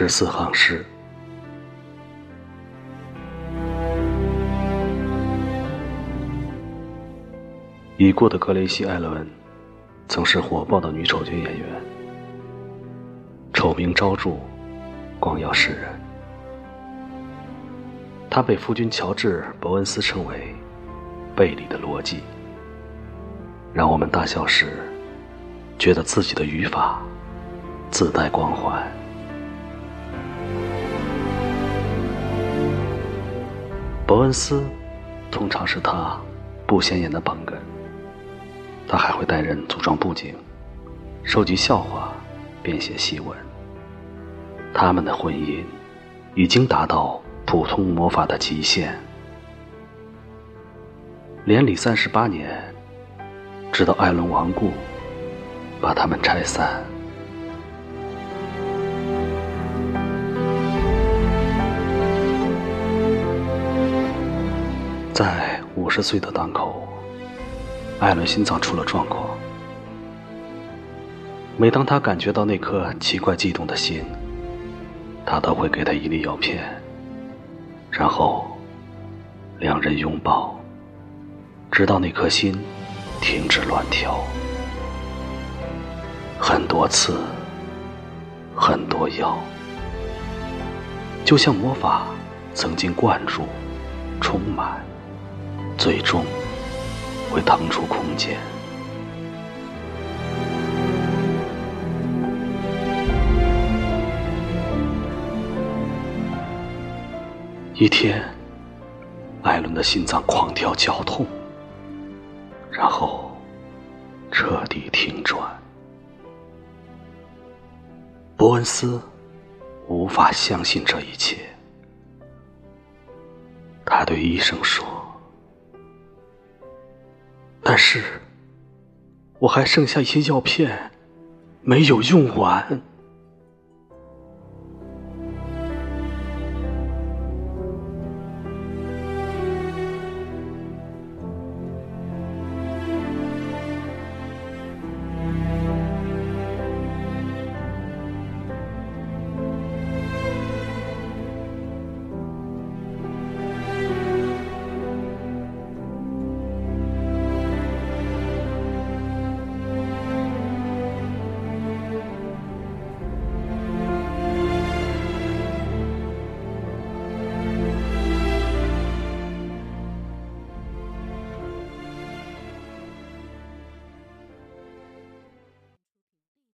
十四行诗。已故的格雷西·艾伦曾是火爆的女丑角演员，丑名昭著，光耀世人。她被夫君乔治·伯恩斯称为“贝里的逻辑”，让我们大笑时觉得自己的语法自带光环。伯恩斯通常是他不显眼的捧哏。他还会带人组装布景，收集笑话，编写戏文。他们的婚姻已经达到普通魔法的极限。连理三十八年，直到艾伦亡故，把他们拆散。在五十岁的当口。艾伦心脏出了状况。每当他感觉到那颗奇怪悸动的心，他都会给他一粒药片，然后两人拥抱，直到那颗心停止乱跳。很多次，很多药，就像魔法曾经灌注、充满，最终。会腾出空间。一天，艾伦的心脏狂跳绞痛，然后彻底停转。伯恩斯无法相信这一切，他对医生说。但是，我还剩下一些药片，没有用完。